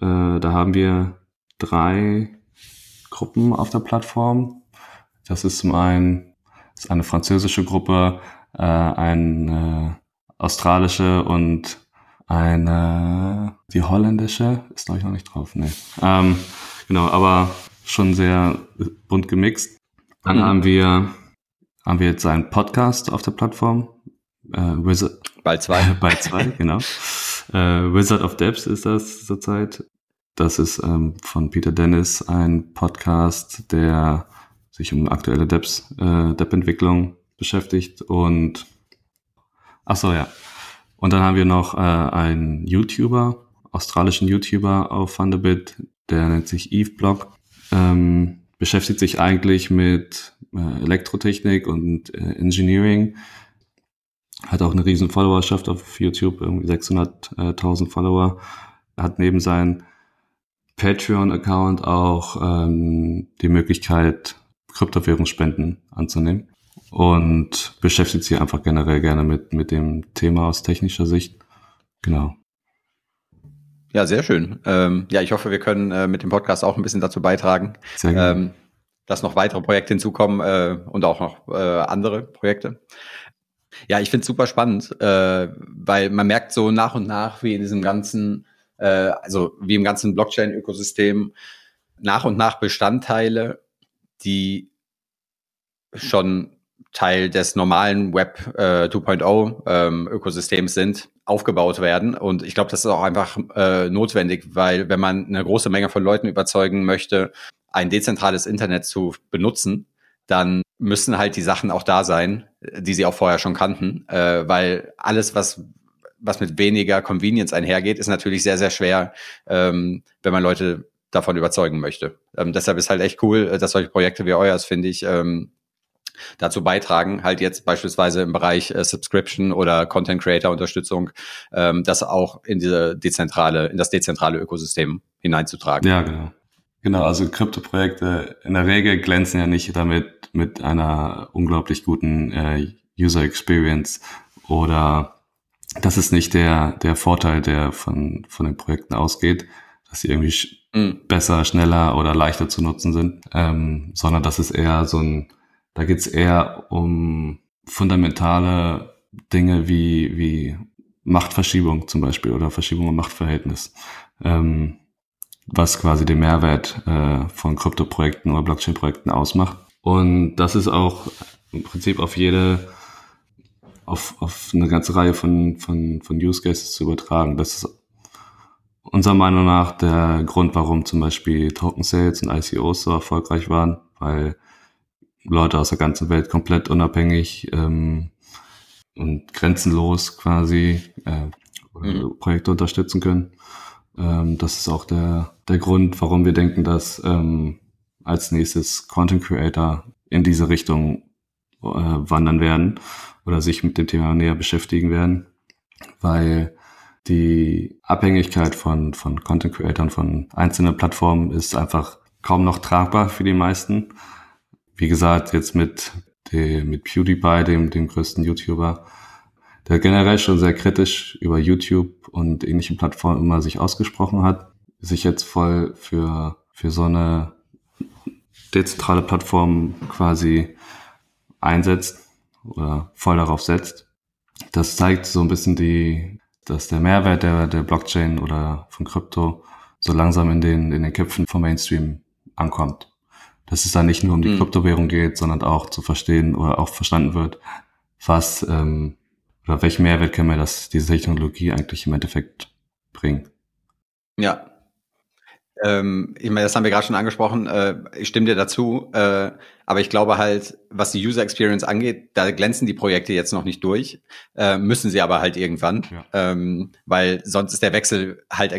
Äh, da haben wir drei Gruppen auf der Plattform. Das ist zum einen ist eine französische Gruppe, äh, eine australische und eine die holländische ist glaube ich noch nicht drauf. Nee. Ähm, genau, aber schon sehr bunt gemixt. Dann mhm. haben wir haben wir jetzt einen Podcast auf der Plattform. Äh, Wizard. Bald zwei. (laughs) Bald zwei, (laughs) genau. Äh, Wizard of Depths ist das zurzeit. Das ist ähm, von Peter Dennis ein Podcast, der sich um aktuelle Depps, äh, Depp-Entwicklung beschäftigt und ach so ja. Und dann haben wir noch äh, einen YouTuber, australischen YouTuber auf Thunderbit, der nennt sich Eve Blog ähm, beschäftigt sich eigentlich mit äh, Elektrotechnik und äh, Engineering. Hat auch eine riesen Followerschaft auf YouTube, irgendwie 600.000 Follower. Hat neben seinem Patreon-Account auch ähm, die Möglichkeit, Kryptowährungsspenden anzunehmen und beschäftigt sich einfach generell gerne mit, mit dem Thema aus technischer Sicht. Genau. Ja, sehr schön. Ähm, ja, ich hoffe, wir können äh, mit dem Podcast auch ein bisschen dazu beitragen, ähm, dass noch weitere Projekte hinzukommen äh, und auch noch äh, andere Projekte. Ja, ich finde es super spannend, äh, weil man merkt so nach und nach, wie in diesem ganzen, äh, also wie im ganzen Blockchain-Ökosystem nach und nach Bestandteile, die schon Teil des normalen Web äh, 2.0 ähm, Ökosystems sind, aufgebaut werden. Und ich glaube, das ist auch einfach äh, notwendig, weil wenn man eine große Menge von Leuten überzeugen möchte, ein dezentrales Internet zu benutzen, dann müssen halt die Sachen auch da sein, die sie auch vorher schon kannten, äh, weil alles, was was mit weniger Convenience einhergeht, ist natürlich sehr, sehr schwer, ähm, wenn man Leute davon überzeugen möchte. Ähm, deshalb ist halt echt cool, dass solche Projekte wie euers, finde ich, ähm, dazu beitragen, halt jetzt beispielsweise im Bereich äh, Subscription oder Content Creator Unterstützung, ähm, das auch in diese dezentrale, in das dezentrale Ökosystem hineinzutragen. Ja, genau. Genau, also Krypto-Projekte in der Regel glänzen ja nicht damit mit einer unglaublich guten äh, User Experience oder das ist nicht der, der Vorteil, der von, von den Projekten ausgeht, dass sie irgendwie sch mhm. besser, schneller oder leichter zu nutzen sind, ähm, sondern das ist eher so ein, da geht's eher um fundamentale Dinge wie, wie Machtverschiebung zum Beispiel oder Verschiebung im Machtverhältnis, ähm, was quasi den Mehrwert äh, von Krypto-Projekten oder Blockchain-Projekten ausmacht. Und das ist auch im Prinzip auf jede auf, auf eine ganze Reihe von, von, von Use Cases zu übertragen. Das ist unserer Meinung nach der Grund, warum zum Beispiel Token Sales und ICOs so erfolgreich waren, weil Leute aus der ganzen Welt komplett unabhängig ähm, und grenzenlos quasi äh, mhm. Projekte unterstützen können. Ähm, das ist auch der, der Grund, warum wir denken, dass ähm, als nächstes Content Creator in diese Richtung äh, wandern werden oder sich mit dem Thema näher beschäftigen werden, weil die Abhängigkeit von, von Content Creatern von einzelnen Plattformen ist einfach kaum noch tragbar für die meisten. Wie gesagt, jetzt mit, dem, mit PewDiePie, dem, dem größten YouTuber, der generell schon sehr kritisch über YouTube und ähnlichen Plattformen immer sich ausgesprochen hat, sich jetzt voll für, für so eine dezentrale Plattform quasi einsetzt oder voll darauf setzt. Das zeigt so ein bisschen die, dass der Mehrwert der, der Blockchain oder von Krypto so langsam in den, in den Köpfen vom Mainstream ankommt. Dass es da nicht nur um die mhm. Kryptowährung geht, sondern auch zu verstehen oder auch verstanden wird, was ähm, oder welchen Mehrwert kann mir das, diese Technologie eigentlich im Endeffekt bringen. Ja, ähm, ich meine, das haben wir gerade schon angesprochen. Äh, ich stimme dir dazu. Äh, aber ich glaube halt, was die User Experience angeht, da glänzen die Projekte jetzt noch nicht durch. Äh, müssen sie aber halt irgendwann. Ja. Ähm, weil sonst ist der Wechsel halt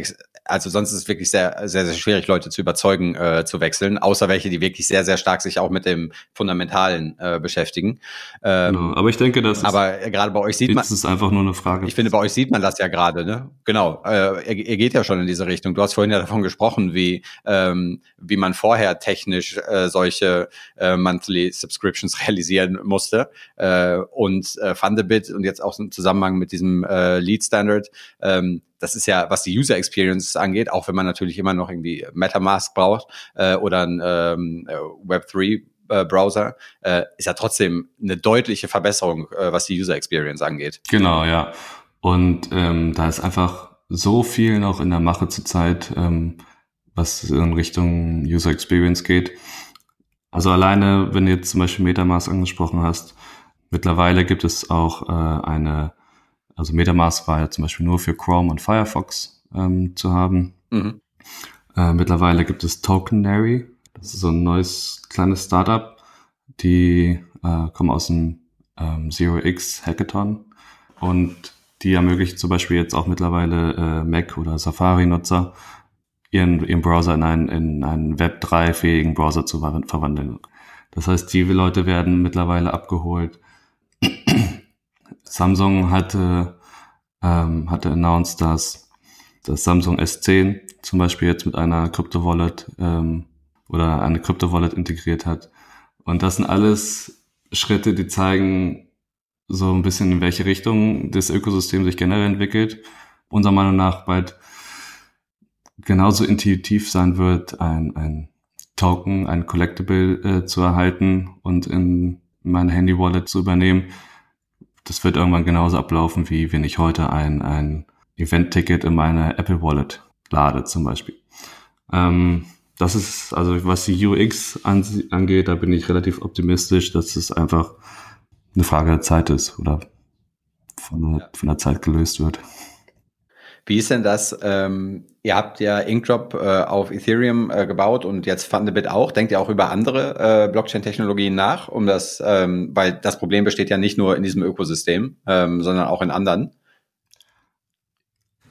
also sonst ist es wirklich sehr, sehr, sehr schwierig, Leute zu überzeugen, äh, zu wechseln, außer welche, die wirklich sehr, sehr stark sich auch mit dem Fundamentalen äh, beschäftigen. Ähm, genau. Aber ich denke, das aber ist, gerade bei euch sieht man. Ist einfach nur eine Frage. Ich finde, bei euch sieht man das ja gerade, ne? Genau. Äh, ihr, ihr geht ja schon in diese Richtung. Du hast vorhin ja davon gesprochen, wie, ähm, wie man vorher technisch äh, solche äh, Monthly Subscriptions (laughs) realisieren musste. Äh, und äh, Fundabit und jetzt auch im Zusammenhang mit diesem äh, Lead Standard, ähm, das ist ja, was die User Experience angeht, auch wenn man natürlich immer noch irgendwie MetaMask braucht äh, oder ein ähm, äh, Web3 äh, Browser, äh, ist ja trotzdem eine deutliche Verbesserung, was die User Experience angeht. Genau, ja. Und ähm, da ist einfach so viel noch in der Mache zurzeit, ähm, was in Richtung User Experience geht. Also alleine, wenn du jetzt zum Beispiel MetaMask angesprochen hast, mittlerweile gibt es auch äh, eine also MetaMask war ja zum Beispiel nur für Chrome und Firefox ähm, zu haben. Mhm. Äh, mittlerweile gibt es Tokenary. Das ist so ein neues kleines Startup. Die äh, kommen aus dem ähm, Zero X Hackathon und die ermöglicht zum Beispiel jetzt auch mittlerweile äh, Mac oder Safari-Nutzer ihren, ihren Browser in einen, in einen Web3-fähigen Browser zu verwandeln. Das heißt, die Leute werden mittlerweile abgeholt Samsung hatte, ähm, hatte announced, dass das Samsung S10 zum Beispiel jetzt mit einer Crypto-Wallet ähm, oder eine Crypto-Wallet integriert hat. Und das sind alles Schritte, die zeigen so ein bisschen, in welche Richtung das Ökosystem sich generell entwickelt. Unserer Meinung nach bald genauso intuitiv sein wird, ein, ein Token, ein Collectible äh, zu erhalten und in meine Handy-Wallet zu übernehmen, das wird irgendwann genauso ablaufen, wie wenn ich heute ein, ein Event-Ticket in meine Apple Wallet lade zum Beispiel. Ähm, das ist, also was die UX an, angeht, da bin ich relativ optimistisch, dass es einfach eine Frage der Zeit ist oder von, von der Zeit gelöst wird. Wie ist denn das? Ähm, ihr habt ja Inkdrop äh, auf Ethereum äh, gebaut und jetzt Fundabit auch. Denkt ihr auch über andere äh, Blockchain-Technologien nach, um das, ähm, weil das Problem besteht ja nicht nur in diesem Ökosystem, ähm, sondern auch in anderen?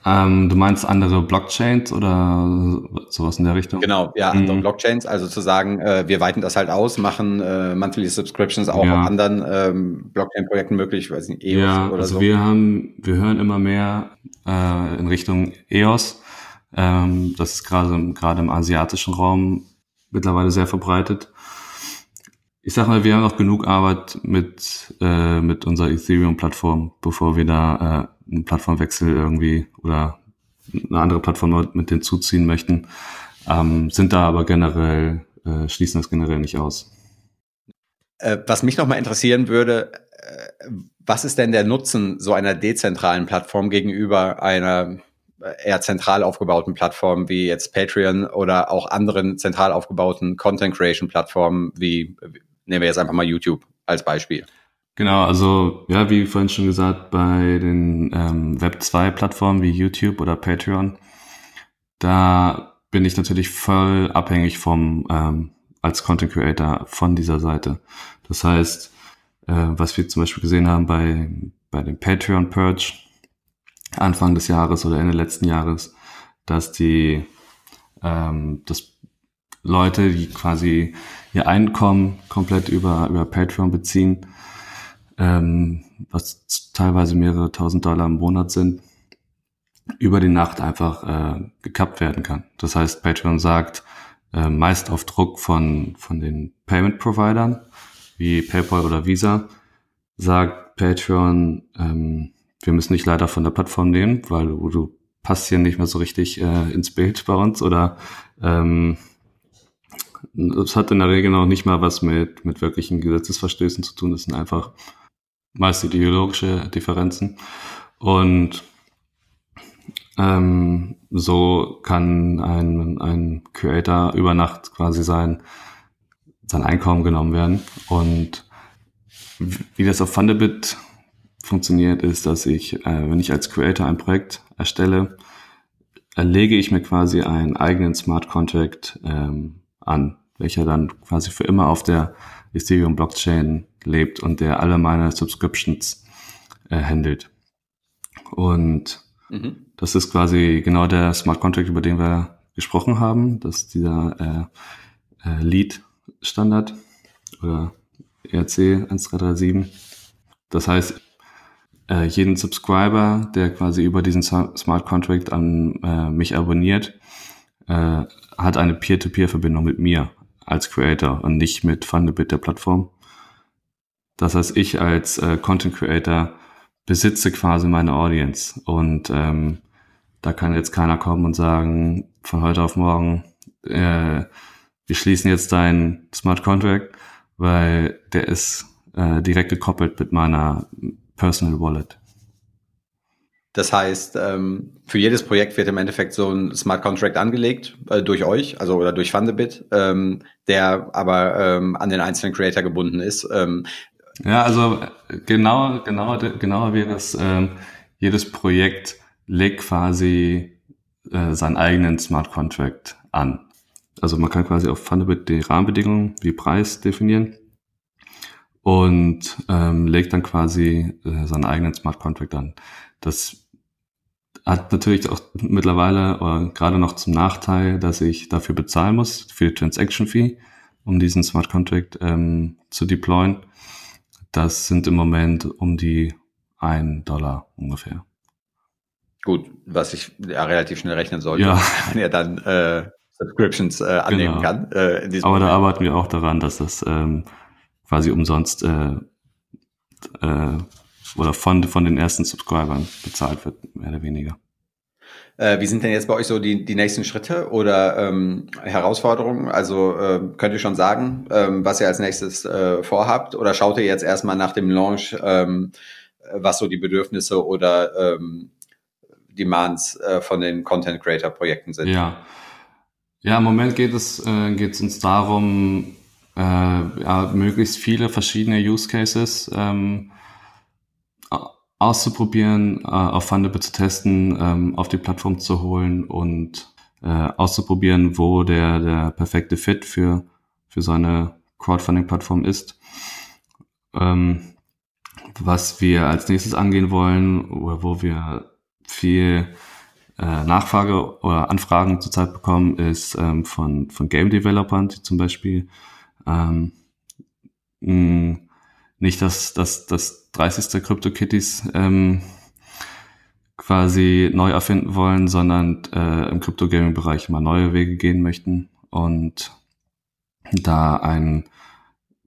Ähm, du meinst andere Blockchains oder sowas in der Richtung? Genau, ja, andere mhm. Blockchains. Also zu sagen, äh, wir weiten das halt aus, machen äh, monthly Subscriptions auch ja. auf anderen ähm, Blockchain-Projekten möglich, weiß nicht, EOS ja, oder also so. Wir haben, wir hören immer mehr äh, in Richtung EOS. Ähm, das ist gerade gerade im asiatischen Raum mittlerweile sehr verbreitet. Ich sag mal, wir haben noch genug Arbeit mit äh, mit unserer Ethereum-Plattform, bevor wir da äh, einen Plattformwechsel irgendwie oder eine andere Plattform mit hinzuziehen möchten, ähm, sind da aber generell, äh, schließen das generell nicht aus. Äh, was mich nochmal interessieren würde, äh, was ist denn der Nutzen so einer dezentralen Plattform gegenüber einer eher zentral aufgebauten Plattformen wie jetzt Patreon oder auch anderen zentral aufgebauten Content Creation Plattformen wie, nehmen wir jetzt einfach mal YouTube als Beispiel? Genau, also ja, wie vorhin schon gesagt, bei den ähm, Web 2 Plattformen wie YouTube oder Patreon, da bin ich natürlich voll abhängig vom ähm, als Content Creator von dieser Seite. Das heißt, äh, was wir zum Beispiel gesehen haben bei bei dem Patreon Purge Anfang des Jahres oder Ende letzten Jahres, dass die ähm, dass Leute, die quasi ihr Einkommen komplett über über Patreon beziehen, ähm, was teilweise mehrere tausend Dollar im Monat sind, über die Nacht einfach äh, gekappt werden kann. Das heißt, Patreon sagt, äh, meist auf Druck von, von den Payment-Providern, wie PayPal oder Visa, sagt Patreon, ähm, wir müssen dich leider von der Plattform nehmen, weil du, du passt hier nicht mehr so richtig äh, ins Bild bei uns oder ähm, es hat in der Regel noch nicht mal was mit, mit wirklichen Gesetzesverstößen zu tun. Das sind einfach meist ideologische Differenzen. Und ähm, so kann ein, ein Creator über Nacht quasi sein, sein Einkommen genommen werden. Und wie das auf Fundabit funktioniert, ist, dass ich, äh, wenn ich als Creator ein Projekt erstelle, lege ich mir quasi einen eigenen Smart Contract ähm, an, welcher dann quasi für immer auf der Ethereum Blockchain lebt und der alle meine Subscriptions äh, handelt. Und mhm. das ist quasi genau der Smart Contract, über den wir gesprochen haben. Das ist dieser äh, äh, Lead Standard oder ERC 1337. Das heißt, äh, jeden Subscriber, der quasi über diesen Smart Contract an äh, mich abonniert, äh, hat eine Peer-to-Peer-Verbindung mit mir als Creator und nicht mit Fundabit der Plattform. Das heißt, ich als äh, Content Creator besitze quasi meine Audience und ähm, da kann jetzt keiner kommen und sagen, von heute auf morgen, äh, wir schließen jetzt deinen Smart Contract, weil der ist äh, direkt gekoppelt mit meiner Personal Wallet. Das heißt, ähm, für jedes Projekt wird im Endeffekt so ein Smart Contract angelegt äh, durch euch, also oder durch Fundabit, ähm, der aber ähm, an den einzelnen Creator gebunden ist. Ja, also genau, genau, genauer wäre es, jedes Projekt legt quasi äh, seinen eigenen Smart Contract an. Also man kann quasi auf Fundabit die Rahmenbedingungen wie Preis definieren und legt dann quasi äh, seinen eigenen Smart Contract an. Das hat natürlich auch mittlerweile äh, gerade noch zum Nachteil, dass ich dafür bezahlen muss, für die Transaction Fee, um diesen Smart Contract ähm, zu deployen. Das sind im Moment um die ein Dollar ungefähr. Gut, was ich ja relativ schnell rechnen sollte, ja. (laughs) wenn er dann äh, Subscriptions äh, annehmen genau. kann. Äh, Aber Moment. da arbeiten wir auch daran, dass das ähm, quasi umsonst äh, äh, oder von, von den ersten Subscribern bezahlt wird, mehr oder weniger. Äh, wie sind denn jetzt bei euch so die, die nächsten Schritte oder ähm, Herausforderungen? Also äh, könnt ihr schon sagen, ähm, was ihr als nächstes äh, vorhabt oder schaut ihr jetzt erstmal nach dem Launch, ähm, was so die Bedürfnisse oder ähm, Demands äh, von den Content Creator Projekten sind? Ja. Ja, im Moment geht es, äh, geht es uns darum, äh, ja, möglichst viele verschiedene Use Cases ähm, auszuprobieren, äh, auf Fundable zu testen, ähm, auf die Plattform zu holen und äh, auszuprobieren, wo der, der perfekte Fit für, für so eine Crowdfunding-Plattform ist. Ähm, was wir als nächstes angehen wollen, oder wo wir viel äh, Nachfrage oder Anfragen zurzeit bekommen, ist ähm, von, von Game Developern, die zum Beispiel ähm, mh, nicht das, das, das 30. CryptoKitties ähm, quasi neu erfinden wollen, sondern äh, im Crypto-Gaming-Bereich mal neue Wege gehen möchten und da ein,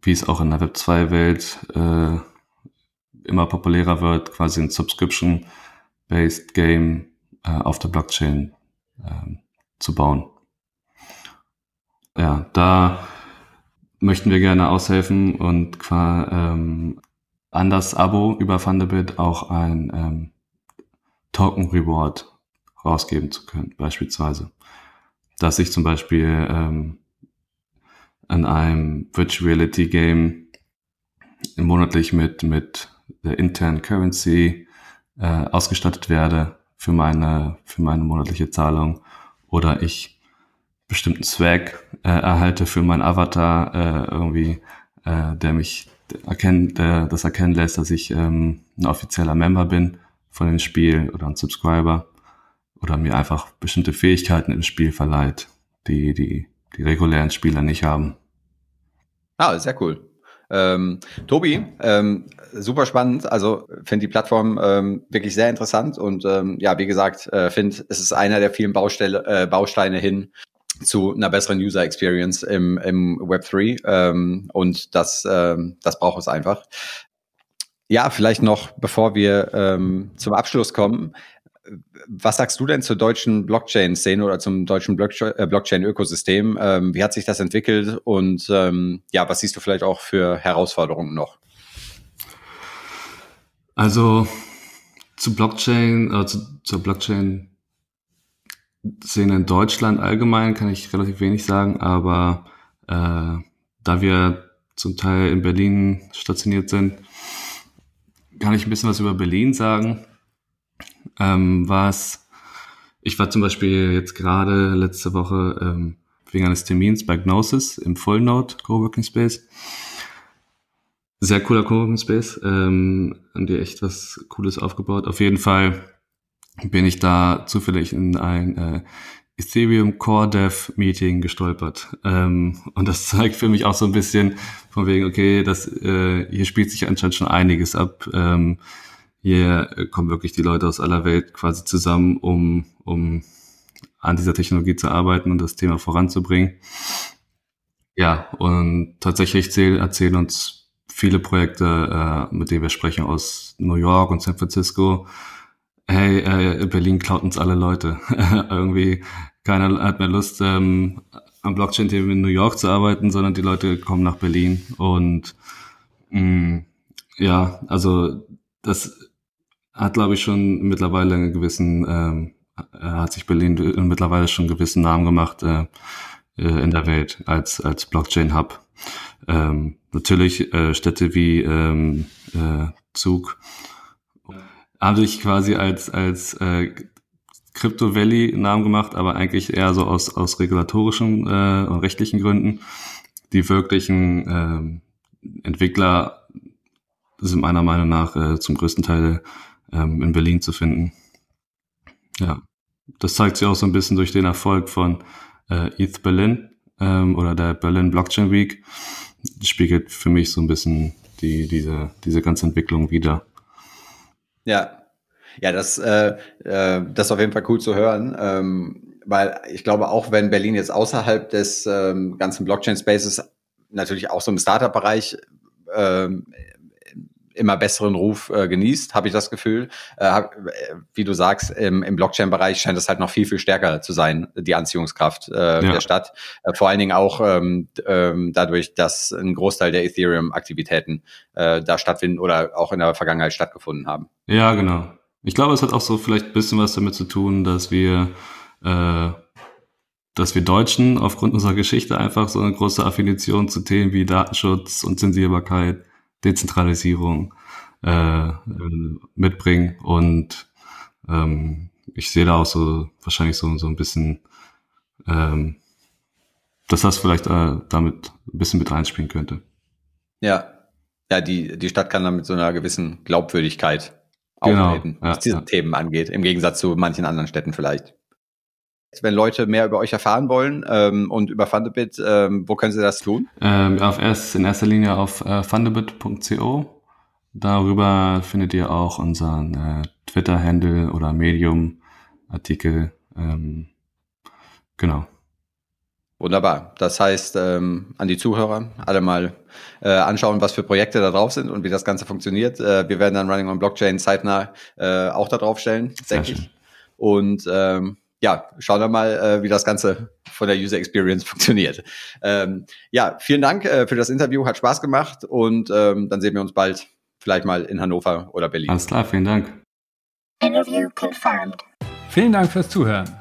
wie es auch in der Web2-Welt äh, immer populärer wird, quasi ein Subscription-based Game äh, auf der Blockchain äh, zu bauen. Ja, da möchten wir gerne aushelfen und qua, ähm, an das Abo über Thunderbit auch ein ähm, Token Reward rausgeben zu können, beispielsweise. Dass ich zum Beispiel ähm, an einem Virtual Reality Game monatlich mit, mit der internen Currency äh, ausgestattet werde für meine, für meine monatliche Zahlung oder ich bestimmten Swag äh, erhalte für meinen Avatar äh, irgendwie, äh, der mich erkennt, der das erkennen lässt, dass ich ähm, ein offizieller Member bin von dem Spiel oder ein Subscriber oder mir einfach bestimmte Fähigkeiten im Spiel verleiht, die die, die regulären Spieler nicht haben. Ah, sehr cool. Ähm, Tobi, ähm, super spannend. Also finde die Plattform ähm, wirklich sehr interessant und ähm, ja, wie gesagt, äh, finde es ist einer der vielen Baustelle, äh, Bausteine hin zu einer besseren User Experience im, im Web 3 ähm, und das, ähm, das braucht es einfach. Ja, vielleicht noch, bevor wir ähm, zum Abschluss kommen, was sagst du denn zur deutschen Blockchain-Szene oder zum deutschen äh, Blockchain-Ökosystem? Ähm, wie hat sich das entwickelt und ähm, ja, was siehst du vielleicht auch für Herausforderungen noch? Also zu Blockchain, äh, zu, zur Blockchain-Szene in Deutschland allgemein kann ich relativ wenig sagen, aber äh, da wir zum Teil in Berlin stationiert sind, kann ich ein bisschen was über Berlin sagen ähm, war es, ich war zum Beispiel jetzt gerade letzte Woche ähm, wegen eines Termins bei Gnosis im Full Node Coworking Space. Sehr cooler Coworking Space, ähm, haben die echt was Cooles aufgebaut. Auf jeden Fall bin ich da zufällig in ein äh, Ethereum Core Dev Meeting gestolpert. Ähm, und das (laughs) zeigt für mich auch so ein bisschen von wegen, okay, das, äh, hier spielt sich anscheinend schon einiges ab. Ähm, hier kommen wirklich die Leute aus aller Welt quasi zusammen, um, um an dieser Technologie zu arbeiten und das Thema voranzubringen. Ja, und tatsächlich erzählen, erzählen uns viele Projekte, äh, mit denen wir sprechen, aus New York und San Francisco. Hey, äh, Berlin klaut uns alle Leute. (laughs) Irgendwie keiner hat mehr Lust, ähm, am Blockchain-Thema in New York zu arbeiten, sondern die Leute kommen nach Berlin. Und mh, mm, ja, also das hat, glaube ich, schon mittlerweile einen gewissen, ähm, hat sich Berlin mittlerweile schon einen gewissen Namen gemacht äh, äh, in der Welt als, als Blockchain-Hub. Ähm, natürlich äh, Städte wie ähm, äh, Zug haben sich quasi als, als äh, Crypto Valley Namen gemacht, aber eigentlich eher so aus, aus regulatorischen äh, und rechtlichen Gründen. Die wirklichen äh, Entwickler sind meiner Meinung nach äh, zum größten Teil ähm, in Berlin zu finden. Ja, das zeigt sich auch so ein bisschen durch den Erfolg von äh, ETH Berlin ähm, oder der Berlin Blockchain Week. Das spiegelt für mich so ein bisschen die, diese, diese ganze Entwicklung wieder. Ja, ja, das, äh, äh, das ist auf jeden Fall cool zu hören, ähm, weil ich glaube, auch wenn Berlin jetzt außerhalb des ähm, ganzen Blockchain-Spaces natürlich auch so im Startup-Bereich ähm, immer besseren Ruf äh, genießt, habe ich das Gefühl. Äh, hab, äh, wie du sagst, im, im Blockchain-Bereich scheint es halt noch viel, viel stärker zu sein, die Anziehungskraft äh, ja. der Stadt. Äh, vor allen Dingen auch ähm, ähm, dadurch, dass ein Großteil der Ethereum-Aktivitäten äh, da stattfinden oder auch in der Vergangenheit stattgefunden haben. Ja, genau. Ich glaube, es hat auch so vielleicht ein bisschen was damit zu tun, dass wir äh, dass wir Deutschen aufgrund unserer Geschichte einfach so eine große Affinition zu Themen wie Datenschutz und Zensierbarkeit Dezentralisierung äh, äh, mitbringen. Und ähm, ich sehe da auch so wahrscheinlich so, so ein bisschen, ähm, dass das vielleicht äh, damit ein bisschen mit reinspielen könnte. Ja, ja, die, die Stadt kann dann mit so einer gewissen Glaubwürdigkeit genau, auftreten, ja, was diese ja. Themen angeht, im Gegensatz zu manchen anderen Städten vielleicht. Wenn Leute mehr über euch erfahren wollen ähm, und über Fundabit, ähm, wo können sie das tun? Ähm, auf erst, in erster Linie auf äh, fundabit.co. Darüber findet ihr auch unseren äh, Twitter-Handle oder Medium-Artikel. Ähm, genau. Wunderbar. Das heißt, ähm, an die Zuhörer alle mal äh, anschauen, was für Projekte da drauf sind und wie das Ganze funktioniert. Äh, wir werden dann Running on Blockchain zeitnah äh, auch da drauf stellen, denke ich. Und ähm, ja, schauen wir mal, äh, wie das Ganze von der User Experience (laughs) funktioniert. Ähm, ja, vielen Dank äh, für das Interview, hat Spaß gemacht und ähm, dann sehen wir uns bald vielleicht mal in Hannover oder Berlin. Alles klar, vielen Dank. Interview confirmed. Vielen Dank fürs Zuhören.